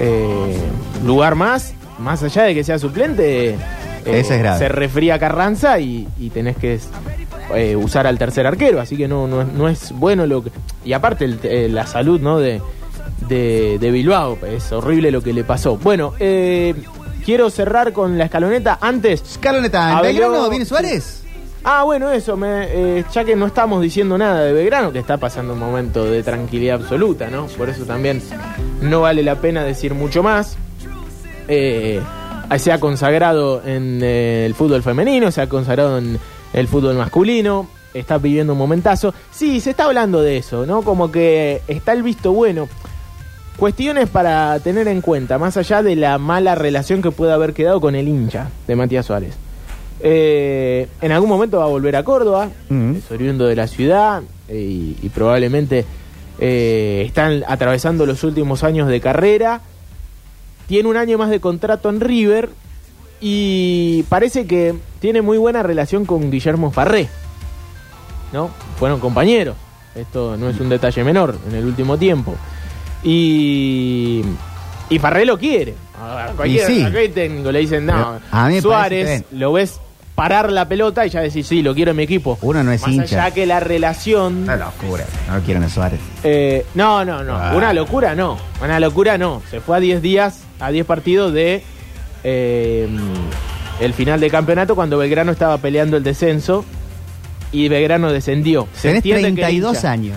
eh, lugar más, más allá de que sea suplente. eh, Ese es grave. Se refría Carranza y, y tenés que usar al tercer arquero, así que no, no, es- no es bueno lo que... Y aparte el- la salud, ¿no? De, de, de Bilbao. Es horrible lo que le pasó. Bueno, eh, quiero cerrar con la escaloneta. Antes. Escaloneta, ¿en habló- Belgrano viene Suárez? Ah, bueno, eso, me, eh, ya que no estamos diciendo nada de Belgrano, que está pasando un momento de tranquilidad absoluta, ¿no? Por eso también no vale la pena decir mucho más. Eh, se ha consagrado en eh, el fútbol femenino, se ha consagrado en el fútbol masculino, está viviendo un momentazo. Sí, se está hablando de eso, ¿no? Como que está el visto bueno. Cuestiones para tener en cuenta, más allá de la mala relación que puede haber quedado con el hincha de Matías Suárez. Eh, en algún momento va a volver a Córdoba, es oriundo de la ciudad eh, y, y probablemente eh, están atravesando los últimos años de carrera. Tiene un año más de contrato en River y parece que tiene muy buena relación con Guillermo Farré. ¿No? Fueron compañeros. Esto no es un detalle menor en el último tiempo. Y, y Farré lo quiere. A cualquier, sí. a cualquier técnico le dicen, no, A mí me Suárez, lo ves parar la pelota y ya decís, sí, lo quiero en mi equipo. Uno no es Más hincha. allá que la relación... Una locura. No quieren a Suárez. Eh, no, no, no. Ah. Una locura no. Una locura no. Se fue a 10 días, a 10 partidos de eh, el final de campeonato cuando Belgrano estaba peleando el descenso y Belgrano descendió. Se Tenés entiende que el 32 hincha- años.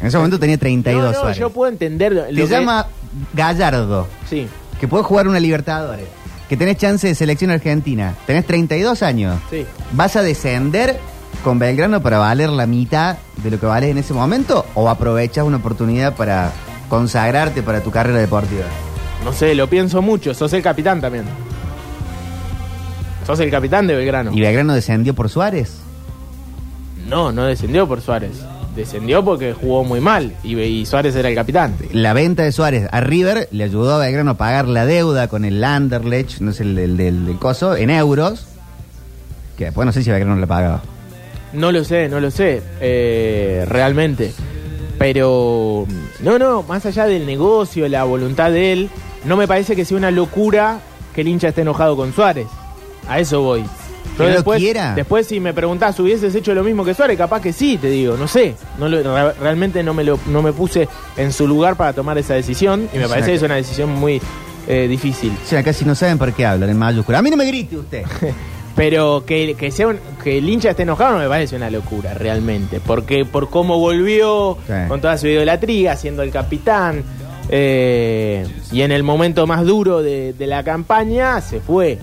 En ese momento tenía 32 No, no, Suárez. yo puedo entender. lo Te que- llama Gallardo. Sí. Que puede jugar una Libertadores. Que tenés chance de selección argentina. Tenés 32 años. Sí. ¿Vas a descender con Belgrano para valer la mitad de lo que vales en ese momento? ¿O aprovechas una oportunidad para consagrarte para tu carrera deportiva? No sé, lo pienso mucho. Sos el capitán también. Sos el capitán de Belgrano. ¿Y Belgrano descendió por Suárez? No, no descendió por Suárez. Descendió porque jugó muy mal y, y Suárez era el capitán. La venta de Suárez a River le ayudó a Belgrano a pagar la deuda con el Anderlecht, no sé, el del, del- del coso, en euros. Que después no sé si Belgrano le pagaba. No lo sé, no lo sé, eh, realmente. Pero, no, no, más allá del negocio, la voluntad de él, no me parece que sea una locura que el hincha esté enojado con Suárez. A eso voy. ¿Que no después, quiera? después si me preguntás, ¿hubieses hecho lo mismo que Suárez? Capaz que sí, te digo, no sé. No lo- re- realmente no me, lo, no me puse en su lugar para tomar esa decisión y me O sea parece que- que es una decisión muy eh, difícil. O sea, casi no saben por qué hablan en mayúscula. A mí no me grite usted. *laughs* Pero que, que sea un- que el hincha esté enojado no me parece una locura, realmente. Porque por cómo volvió, Sí. con toda su idolatría, siendo el capitán, eh, y en el momento más duro de, de la campaña, se fue.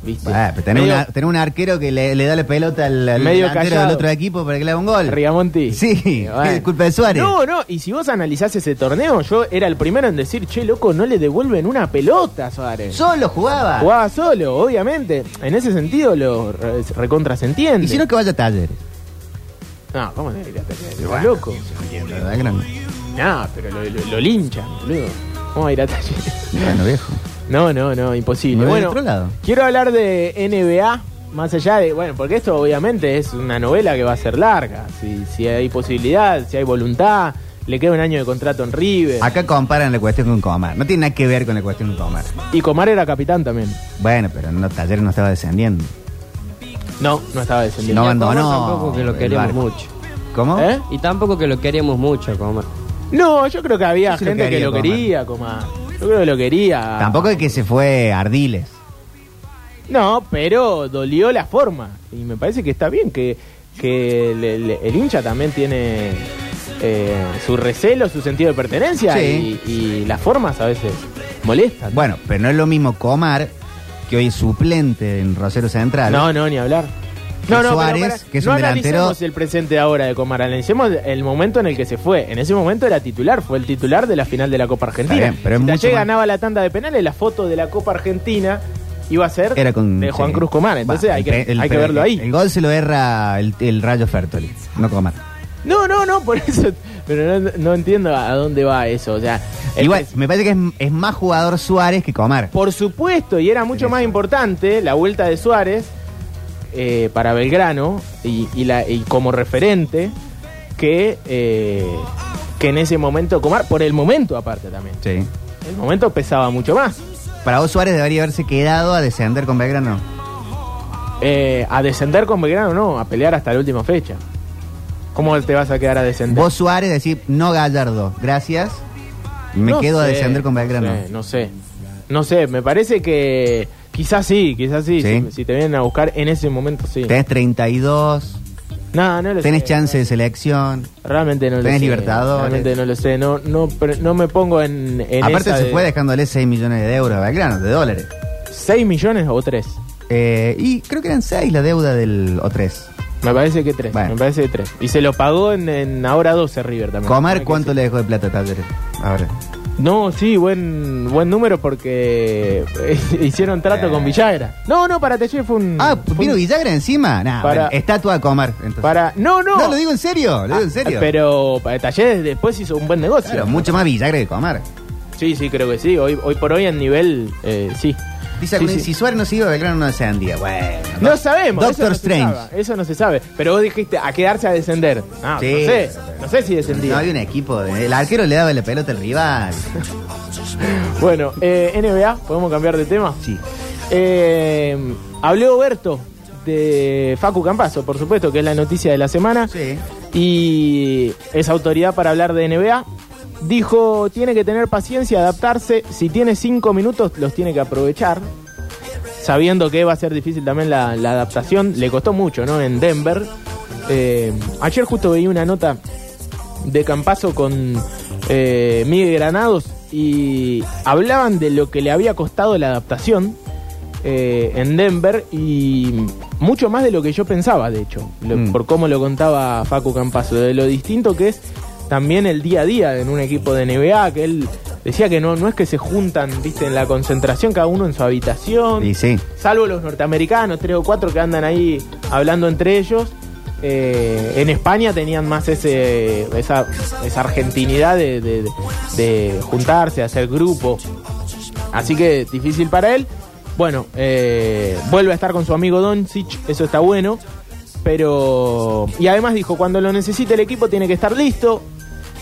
¿Viste? Ah, pero tenés, Medio- una- tenés un arquero que le, le da la pelota al, al Medio delantero callado. del otro equipo para que le haga un gol. Rigamonti. Sí, *laughs* Bueno. es culpa de Suárez. No, no, y si vos analizás ese torneo, yo era el primero en decir, che, loco, no le devuelven una pelota a Suárez. Solo jugaba. Jugaba solo, obviamente. En ese sentido lo re- recontra se entiende. Y si no, que vaya a talleres. No, ¿cómo se diría? Estás loco. Belgrano. No, pero lo, lo, lo linchan, boludo. ¿Cómo va a ir a taller? Bueno, viejo. No, no, no, imposible. Bueno, de otro lado. quiero hablar de NBA, más allá de, bueno, porque esto obviamente es una novela que va a ser larga. Si, si hay posibilidad, si hay voluntad, le queda un año de contrato en River. Acá comparan la cuestión con Comar. No tiene nada que ver con la cuestión con Comar. Y Comar era capitán también. Bueno, pero no, Talleres no estaba descendiendo. No, no estaba descendiendo. No abandonó Tampoco que lo queríamos mucho. ¿Cómo? ¿Eh? Y tampoco que lo queríamos mucho, Coman. No, yo creo que había Yo sí lo gente que lo Comar. quería, Comar. Yo creo que lo quería. Tampoco es que se fue Ardiles. No, pero dolió la forma. Y me parece que está bien que, que el, el- el hincha también tiene eh, su recelo, su sentido de pertenencia Sí. y, y las formas a veces molestan. Bueno, pero no es lo mismo Comar, que hoy es suplente en Rosero Central. No, no, ni hablar. No, no, Suárez, pero para- que es no un delantero- el presente ahora de Comar, analicemos el momento en el que se fue. En ese momento era titular, fue el titular de la final de la Copa Argentina. Bien, pero si ganaba la tanda de penales, la foto de la Copa Argentina iba a ser Era con, de Juan sí. Cruz Comar. Entonces hay, que, el hay que verlo ahí. El gol se lo erra el, el Rayo Fertoli, no Comar. No, no, no, por eso. Pero no, no entiendo a dónde va eso. O sea, Igual, me parece que es, es más jugador Suárez que Comar. por supuesto, y era mucho más importante la vuelta de Suárez eh, para Belgrano y, y la, y como referente que, eh, que en ese momento Comar, por el momento aparte también. Sí. El momento pesaba mucho más. Para vos Suárez debería haberse quedado a descender con Belgrano. Eh, a descender con Belgrano no, a pelear hasta la última fecha. ¿Cómo te vas a quedar a descender? Vos Suárez decir no Gallardo, gracias. Me No quedo a descender con Belgrano. No sé, no sé. No sé, me parece que quizás sí, quizás sí. Sí. Si, si te vienen a buscar en ese momento, sí. Tenés 32, No, no lo tenés sé. chance de selección. Realmente no lo Tenés sé. Libertadores. Realmente no lo sé. No, no, no me pongo en, en Aparte esa se de- fue dejándole 6 millones de euros a Belgrano, de dólares. ¿6 millones o 3? Eh, y creo que eran 6 la deuda del o 3. Me parece que 3. Bueno. Me parece que 3. Y se lo pagó en, en ahora 12 River también. Que ¿cuánto le dejó de plata a Talleres? Ahora. No, sí, buen buen número porque eh, *laughs* hicieron trato con Villagra. No, no, para Talleres fue un. Ah, fue ¿vino un- Villagra encima? Nah, Para- bueno, estatua de Comar. Entonces. Para. No, no. No, lo digo en serio, lo digo en Ah, serio. Pero para Talleres después hizo un buen negocio. Claro, mucho más Villagra que Comar. Sí, sí, creo que sí. Hoy, hoy por hoy en nivel, eh, sí. Dice Sí, si Suárez no se iba, Belgrano no descendía. Bueno. No sabemos. Doctor eso no se Strange. sabe, eso no se sabe. Pero vos dijiste a quedarse a descender. Ah, Sí. No sé. No sé si No descendía. había un equipo. el arquero le daba la pelota al rival. *laughs* Bueno, eh, NBA, ¿podemos cambiar de tema? Sí. Eh, habló Berto de Facu Campazo, por supuesto, que es la noticia de la semana. Sí. Y es autoridad para hablar de NBA. Dijo, tiene que tener paciencia, adaptarse. Si tiene cinco minutos, los tiene que aprovechar. Sabiendo que va a ser difícil también la, la adaptación. Le costó mucho, ¿no? En Denver. Eh, ayer justo veía una nota de Campazo con eh, Miguel Granados y hablaban de lo que le había costado la adaptación eh, en Denver y mucho más de lo que yo pensaba, de hecho, lo- Mm. por cómo lo contaba Facu Campazo, de lo distinto que es también el día a día en un equipo de NBA, que él decía que no, no es que se juntan, viste, en la concentración, cada uno en su habitación, Y sí. salvo los norteamericanos, tres o cuatro que andan ahí hablando entre ellos. eh, en España tenían más ese esa, esa argentinidad de, de- juntarse, hacer grupo. Así que difícil para él. Bueno, eh, vuelve a estar con su amigo Doncic, eso está bueno. Pero. Y además dijo: cuando lo necesite el equipo tiene que estar listo.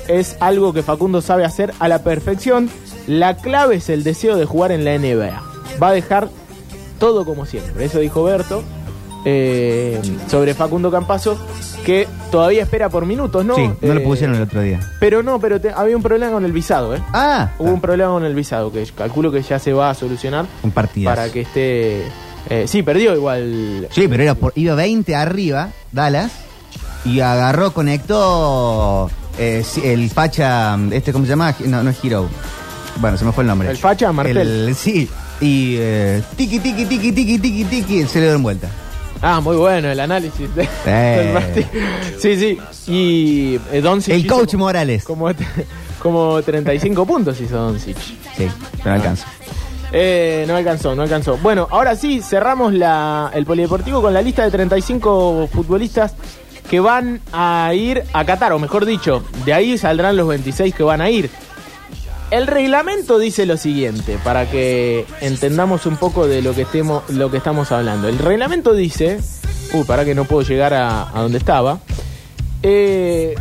Es algo que Facundo sabe hacer a la perfección. La clave es el deseo de jugar en la NBA. Va a dejar todo como siempre. Eso dijo Berto eh, sobre Facundo Campazo, que todavía espera por minutos, ¿no? Sí, no lo Eh, pusieron el otro día. Pero no, pero te- había un problema con el visado, ¿eh? Ah, Hubo un problema con el visado que calculo que ya se va a solucionar un partido. para que esté. eh, sí, perdió igual. Sí, pero era por, iba 20 arriba, Dallas, y agarró, conectó eh, el facha, este, ¿cómo se llama? No, no es Hero. Bueno, se me fue el nombre. El facha Martel. El- sí, y eh, tiki, tiki, tiki, tiki, tiki, tiki, se le dieron vuelta. Ah, muy bueno el análisis de- Eh. *laughs* del. Sí, sí. Y eh, Doncic El coach Morales. Como, *laughs* como 35 puntos hizo Doncic. Sí, pero no alcanza. Eh, no alcanzó, no alcanzó. Bueno, ahora sí, cerramos la, el polideportivo con la lista de 35 futbolistas que van a ir a Qatar, o mejor dicho, de ahí saldrán los 26 que van a ir. El reglamento dice lo siguiente, para que entendamos un poco de lo que, estemos, lo que estamos hablando. El reglamento dice, uy, para que no puedo llegar a, a donde estaba, eh,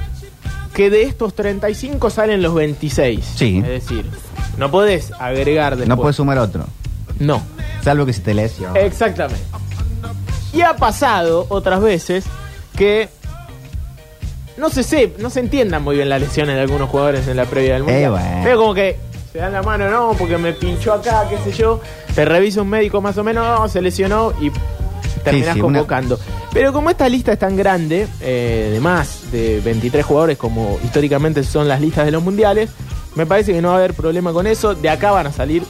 que de estos 35 salen los 26. Sí. Es decir, no podés agregar después. No puedes sumar otro. No. Salvo que se te lesione. Exactamente. Y ha pasado otras veces que no se sé, no se entiendan muy bien las lesiones de algunos jugadores en la previa del mundial. Eh, bueno. Pero como que se dan la mano, no, porque me pinchó acá, qué sé yo. Te revisa un médico más o menos, no, se lesionó y terminás sí, convocando. Pero como esta lista es tan grande, eh, de más de 23 jugadores, como históricamente son las listas de los mundiales, me parece que no va a haber problema con eso. De acá van a salir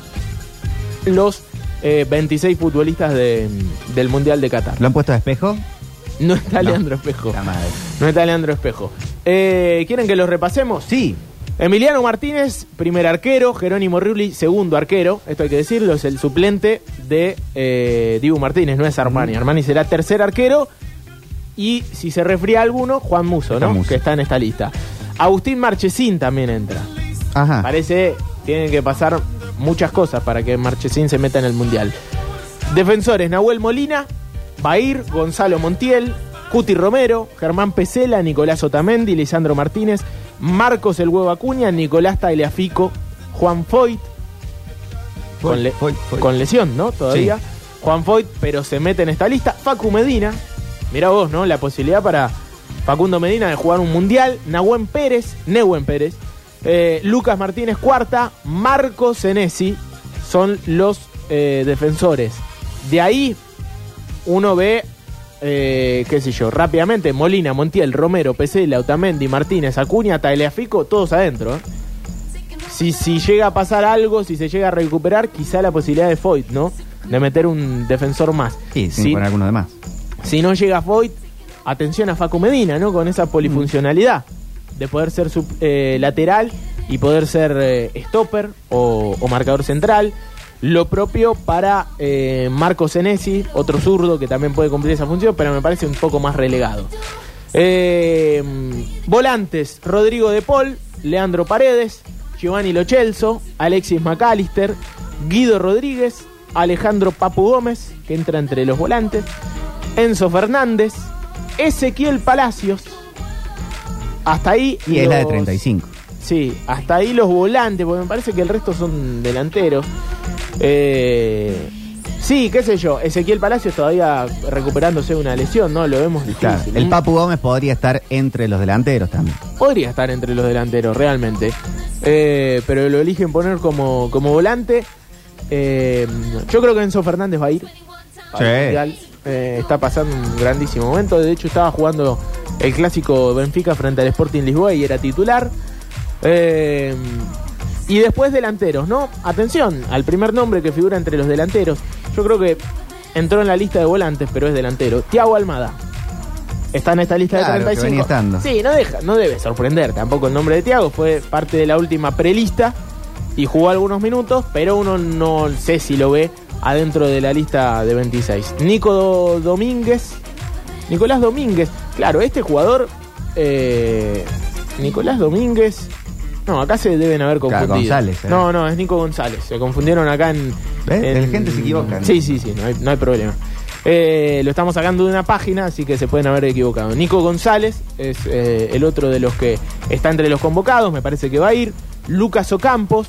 los eh, 26 futbolistas de- del Mundial de Qatar. ¿Lo han puesto a espejo? No está No. Leandro Espejo. La madre. No está Leandro Espejo. Eh, ¿Quieren que los repasemos? Sí. Emiliano Martínez, primer arquero. Jerónimo Rulli, segundo arquero. Esto hay que decirlo, es el suplente de eh, Dibu Martínez, no es Armani. Armani será tercer arquero. Y si se refría alguno, Juan Muso, Está ¿no? Muso. Que está en esta lista. Agustín Marchesín también entra. Ajá. Parece tienen que pasar muchas cosas para que Marchesín se meta en el Mundial. Defensores, Nahuel Molina, Bair, Gonzalo Montiel, Cuti Romero, Germán Pesela, Nicolás Otamendi, Lisandro Martínez, Marcos El Huevo Acuña, Nicolás Tagliafico, Juan Foyt, con, le- Foyt, Foyt. con lesión, ¿no? Todavía. Sí. Juan Foyt, pero se mete en esta lista. Facu Medina, mira vos, ¿no? La posibilidad para Facundo Medina de jugar un mundial. Nahuen Pérez, Nehuen Pérez, Eh, Lucas Martínez cuarta, Marco Senesi son los eh, defensores. De ahí uno ve, eh, qué sé yo, rápidamente Molina, Montiel, Romero, PC, Lautamendi, Martínez, Acuña, Tagliafico, todos adentro. ¿eh? Si, si llega a pasar algo, si se llega a recuperar, quizá la posibilidad de Foyt, ¿no? De meter un defensor más. Sí, sin poner alguno de más. si no llega Foyt, atención a Facu Medina, ¿no? Con esa polifuncionalidad de poder ser sub- eh, lateral y poder ser eh, stopper o, o marcador central. Lo propio para eh, Marco Senesi, otro zurdo que también puede cumplir esa función, pero me parece un poco más relegado. Eh, volantes, Rodrigo de Paul, Leandro Paredes, Giovanni Lochelso, Alexis McAllister, Guido Rodríguez, Alejandro Papu Gómez, que entra entre los volantes, Enzo Fernández, Ezequiel Palacios. Hasta ahí. Y es la de los- 35. Sí, hasta ahí los volantes, porque me parece que el resto son delanteros. Eh, sí, qué sé yo, Ezequiel Palacios todavía recuperándose de una lesión, ¿no? Lo vemos difícil. Claro, el Papu Gómez podría estar entre los delanteros también. Podría estar entre los delanteros, realmente. Eh, pero lo eligen poner como, como volante. Eh, yo creo que Enzo Fernández va a ir. Sí. Eh, está pasando un grandísimo momento. De hecho, estaba jugando el clásico Benfica frente al Sporting Lisboa y era titular. Eh, y después delanteros, ¿no? Atención al primer nombre que figura entre los delanteros. Yo creo que entró en la lista de volantes, pero es delantero. Tiago Almada. Está en esta lista Claro, de que 35. venía estando. Sí, no deja, no debe sorprender tampoco el nombre de Tiago. Fue parte de la última prelista y jugó algunos minutos, pero uno no sé si lo ve adentro de la lista de 26. Nico Do- Domínguez. Nicolás Domínguez. Claro, este jugador. eh, Nicolás Domínguez. No, acá se deben haber Claro, confundido. González, eh. No, no, es Nico González. Se confundieron acá en. En- La gente se equivoca, ¿no? Sí, sí, sí, no hay, no hay problema. Eh, lo estamos sacando de una página, así que se pueden haber equivocado. Nico González es eh, el otro de los que está entre los convocados, me parece que va a ir. Lucas Ocampos.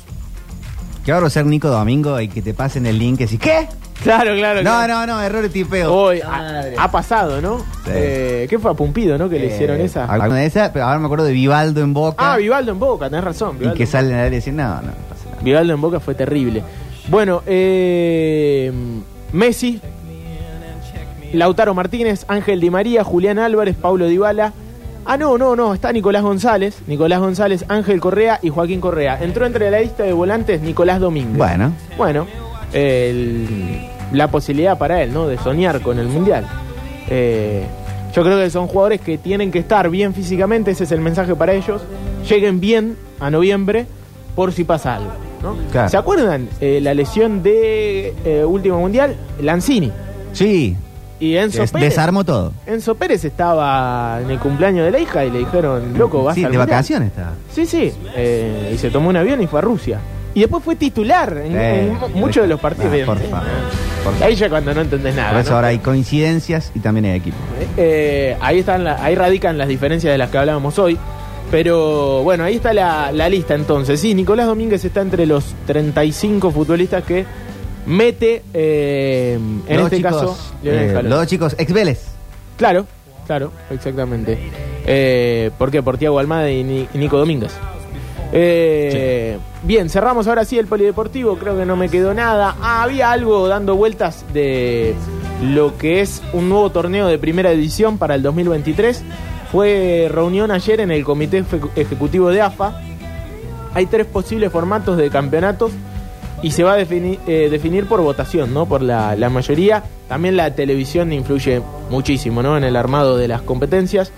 Que ahora ser Nico Domingo y que te pasen el link y decís, ¿qué? Claro, claro. No, claro. no, no, error de tipeo. Hoy ha, ha pasado, ¿no? Sí. Eh, ¿Qué fue a Pumpido, no? Que le Eh, hicieron esa. Alguna de esas, pero ahora me acuerdo de Vivaldo en Boca. Ah, Vivaldo en Boca, tenés razón. y Vivaldo que en salen a y dicen, no, no, no pasa nada. Vivaldo en Boca fue terrible. Bueno, eh, Messi, Lautaro Martínez, Ángel Di María, Julián Álvarez, Paulo Dybala. Ah, no, no, no, está Nicolás González, Nicolás González, Ángel Correa y Joaquín Correa. Entró entre la lista de volantes Nicolás Domínguez. Bueno, Bueno, el- la posibilidad para él, ¿no? De soñar con el Mundial. Eh, yo creo que son jugadores que tienen que estar bien físicamente, ese es el mensaje para ellos. Lleguen bien a noviembre por si pasa algo, ¿no? Claro. ¿Se acuerdan eh, la lesión de eh, último Mundial? Lanzini. sí, Y Enzo des- Pérez. desarmo todo. Enzo Pérez estaba en el cumpleaños de la hija y le dijeron, loco, vas Sí, al de Mundial". vacaciones está. Sí, sí. eh, y se tomó un avión y fue a Rusia. Y después fue titular en, Eh, en mu- muchos de los partidos. Ah, por favor. por favor. Ahí ya cuando no entendés nada. Por eso ¿no? ahora hay coincidencias y también hay equipo. Eh, ahí, están la- ahí radican las diferencias de las que hablábamos hoy. Pero bueno, ahí está la, la lista entonces. Sí, Nicolás Domínguez está entre los 35 futbolistas que mete, eh, en Los este chicos, caso, Lionel eh, Scaloni. los dos chicos ex Vélez. Claro, claro, exactamente. Eh, ¿Por qué? Por Tiago Almada y, Ni- y Nico Domínguez. Eh, Bien, cerramos ahora sí el polideportivo. Creo que no me quedó nada. Ah, había algo dando vueltas de lo que es un nuevo torneo de primera edición para el 2023. Fue reunión ayer en el comité efe- ejecutivo de AFA. Hay tres posibles formatos de campeonatos y se va a eh, definir por votación, ¿no? Por la, la mayoría. También la televisión influye muchísimo, ¿no? En el armado de las competencias.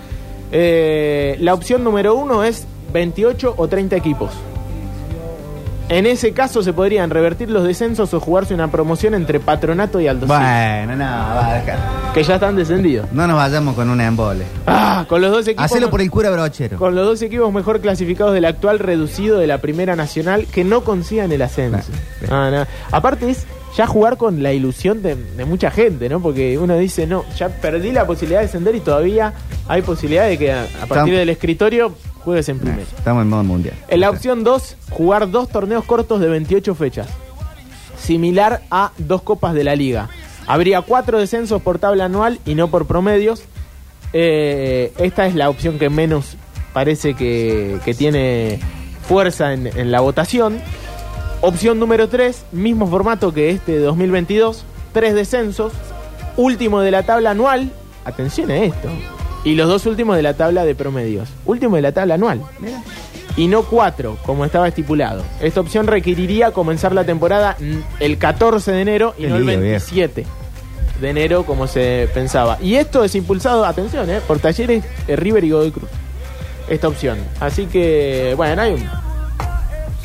Eh, la opción número uno es 28 o 30 equipos. En ese caso se podrían revertir los descensos o jugarse una promoción entre Patronato y Aldo Bueno, no, va, deja. que ya están descendidos. No nos vayamos con una embole. Ah, con los dos equipos Hacelo por el cura brochero. con los dos equipos mejor clasificados del actual reducido de la Primera Nacional que no consigan el ascenso. Ah, no. Aparte es ya jugar con la ilusión de, de mucha gente, ¿no? Porque uno dice, no, ya perdí la posibilidad de descender y todavía hay posibilidad de que a, a partir del escritorio juegues en primera. Estamos en modo mundial. En la opción 2, jugar dos torneos cortos de 28 fechas. Similar a dos copas de la liga. Habría cuatro descensos por tabla anual y no por promedios. Eh, esta es la opción que menos parece que, que tiene fuerza en, en la votación. Opción número 3, mismo formato que este de 2022, tres descensos, último de la tabla anual, atención a esto, y los dos últimos de la tabla de promedios, último de la tabla anual, y no cuatro, como estaba estipulado. Esta opción requeriría comenzar la temporada el 14 de enero y Qué no el lío, viejo. 27 de enero como se pensaba. Y esto es impulsado, atención, eh, por Talleres, eh, River y Godoy Cruz. Esta opción. Así que, bueno, hay un-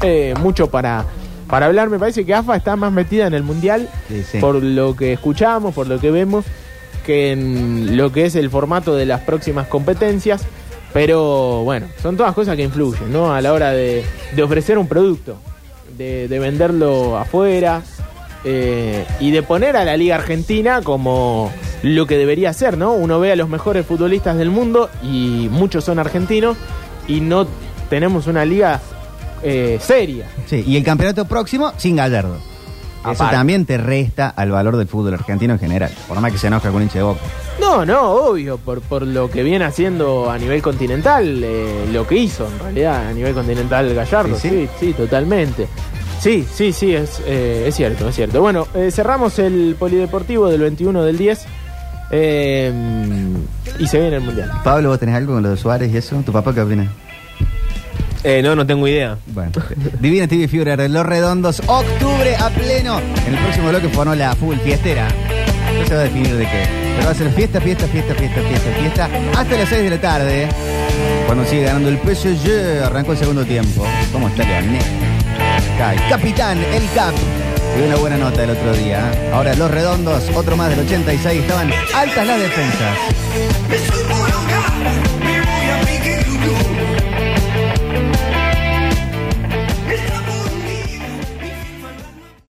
eh, mucho para, para hablar. Me parece que AFA está más metida en el Mundial sí. por lo que escuchamos, por lo que vemos, que en lo que es el formato de las próximas competencias. Pero bueno, son todas cosas que influyen, ¿no? A la hora de, de ofrecer un producto, de, de venderlo afuera eh, y de poner a la Liga Argentina como lo que debería ser, ¿no? Uno ve a los mejores futbolistas del mundo y muchos son argentinos y no tenemos una liga eh, seria. Sí, y el campeonato próximo sin Gallardo. Eso Aparte. también te resta al valor del fútbol argentino en general. Por más que se enoja con un hincha de boca. No, no, obvio, por, por lo que viene haciendo a nivel continental, eh, lo que hizo en realidad a nivel continental Gallardo, Sí, sí, sí. sí, totalmente. Sí, sí, sí, es, eh, es cierto, es cierto. Bueno, eh, cerramos el polideportivo del 21 del 10 eh, y se viene el Mundial. Pablo, ¿vos tenés algo con lo de Suárez y eso? ¿Tu papá qué opina? Eh, no, no tengo idea. Bueno, Divina TV Führer de Los Redondos, octubre a pleno. En el próximo bloque formó la fútbol fiestera. No se va a definir de qué. Pero va a ser fiesta, fiesta, fiesta, fiesta, fiesta, fiesta. Hasta las 6 de la tarde. Cuando sigue ganando el PSG, arrancó el segundo tiempo. ¿Cómo está Leonel? Capitán, el cap. Y una buena nota el otro día. Ahora Los Redondos, otro más del 86. Estaban altas las defensas.